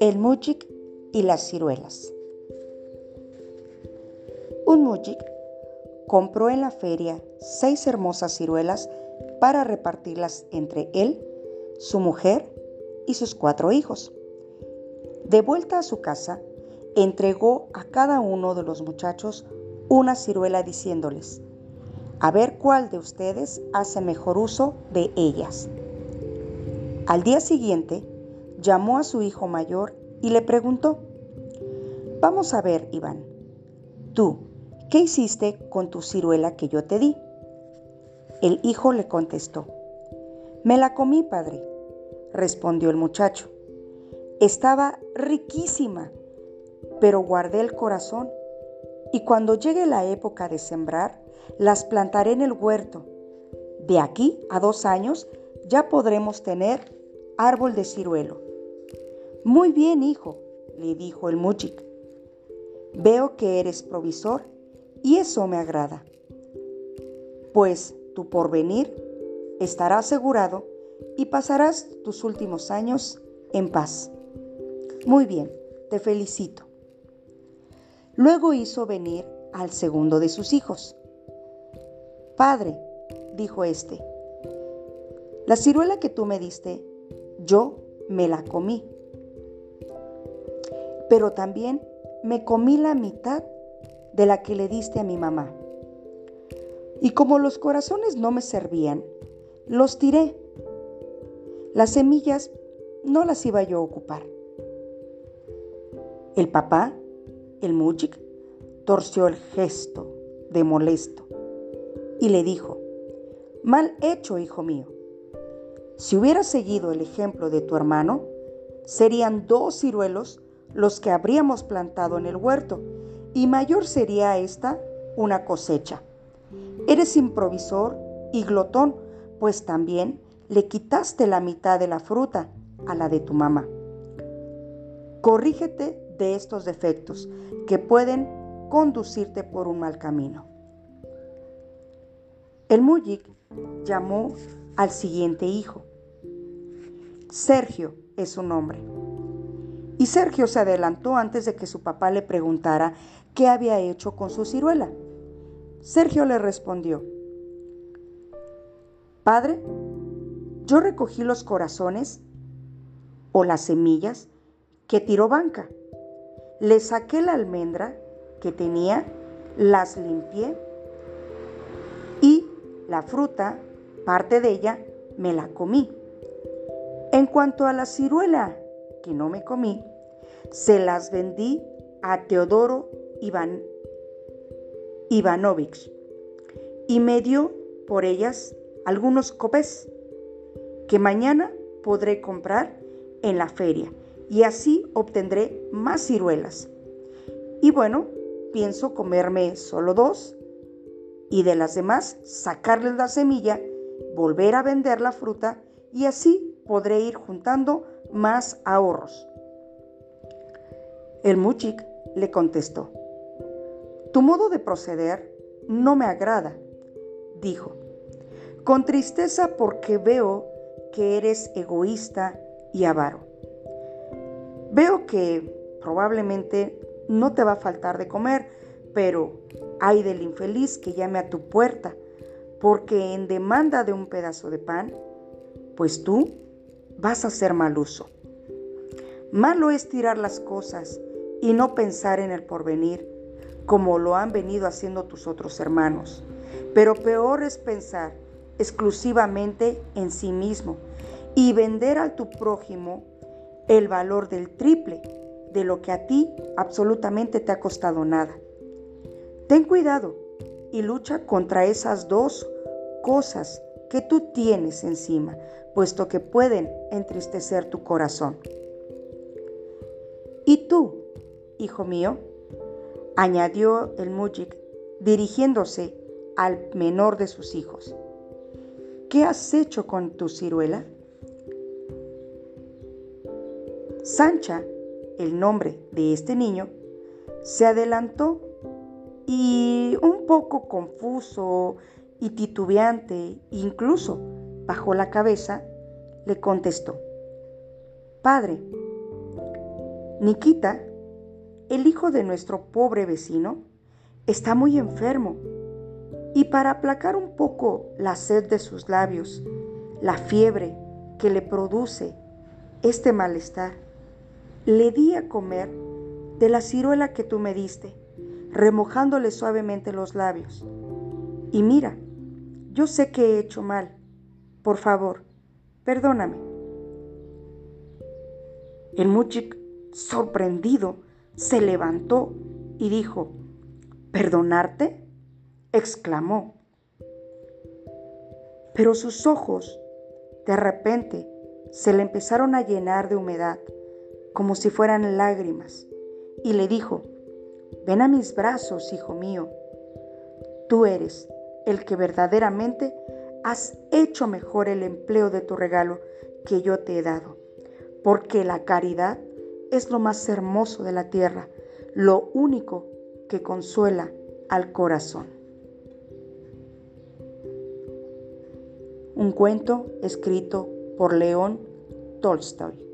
El mujik y las ciruelas. Un mujik compró en la feria seis hermosas ciruelas para repartirlas entre él, su mujer y sus cuatro hijos. De vuelta a su casa, entregó a cada uno de los muchachos una ciruela diciéndoles, a ver cuál de ustedes hace mejor uso de ellas. Al día siguiente, llamó a su hijo mayor y le preguntó, Vamos a ver, Iván, tú, ¿qué hiciste con tu ciruela que yo te di? El hijo le contestó, Me la comí, padre, respondió el muchacho. Estaba riquísima, pero guardé el corazón y cuando llegue la época de sembrar, las plantaré en el huerto. De aquí a dos años ya podremos tener árbol de ciruelo. Muy bien, hijo, le dijo el muchik. Veo que eres provisor y eso me agrada. Pues tu porvenir estará asegurado y pasarás tus últimos años en paz. Muy bien, te felicito. Luego hizo venir al segundo de sus hijos. Padre, dijo éste, la ciruela que tú me diste, yo me la comí pero también me comí la mitad de la que le diste a mi mamá. Y como los corazones no me servían, los tiré. Las semillas no las iba yo a ocupar. El papá, el mujik, torció el gesto de molesto y le dijo, Mal hecho, hijo mío. Si hubieras seguido el ejemplo de tu hermano, serían dos ciruelos los que habríamos plantado en el huerto, y mayor sería esta una cosecha. Eres improvisor y glotón, pues también le quitaste la mitad de la fruta a la de tu mamá. Corrígete de estos defectos que pueden conducirte por un mal camino. El mujik llamó al siguiente hijo. Sergio es su nombre. Y Sergio se adelantó antes de que su papá le preguntara qué había hecho con su ciruela. Sergio le respondió, Padre, yo recogí los corazones o las semillas que tiró Banca. Le saqué la almendra que tenía, las limpié la fruta, parte de ella, me la comí. En cuanto a la ciruela que no me comí, se las vendí a Teodoro Ivan, Ivanovich y me dio por ellas algunos copés que mañana podré comprar en la feria y así obtendré más ciruelas. Y bueno, pienso comerme solo dos y de las demás sacarles la semilla, volver a vender la fruta y así podré ir juntando más ahorros. El muchik le contestó, Tu modo de proceder no me agrada, dijo, con tristeza porque veo que eres egoísta y avaro. Veo que probablemente no te va a faltar de comer, pero hay del infeliz que llame a tu puerta, porque en demanda de un pedazo de pan, pues tú vas a hacer mal uso. Malo es tirar las cosas y no pensar en el porvenir, como lo han venido haciendo tus otros hermanos. Pero peor es pensar exclusivamente en sí mismo y vender a tu prójimo el valor del triple de lo que a ti absolutamente te ha costado nada. Ten cuidado y lucha contra esas dos cosas que tú tienes encima, puesto que pueden entristecer tu corazón. Y tú, hijo mío, añadió el mujik dirigiéndose al menor de sus hijos. ¿Qué has hecho con tu ciruela? Sancha, el nombre de este niño, se adelantó y un poco confuso y titubeante, incluso bajó la cabeza, le contestó, Padre, Nikita, el hijo de nuestro pobre vecino, está muy enfermo y para aplacar un poco la sed de sus labios, la fiebre que le produce este malestar, le di a comer de la ciruela que tú me diste, remojándole suavemente los labios. Y mira, yo sé que he hecho mal. Por favor, perdóname. El muchik, sorprendido, se levantó y dijo, ¿Perdonarte? exclamó. Pero sus ojos, de repente, se le empezaron a llenar de humedad, como si fueran lágrimas, y le dijo, ven a mis brazos, hijo mío. Tú eres el que verdaderamente has hecho mejor el empleo de tu regalo que yo te he dado, porque la caridad es lo más hermoso de la tierra, lo único que consuela al corazón. Un cuento escrito por León Tolstoy.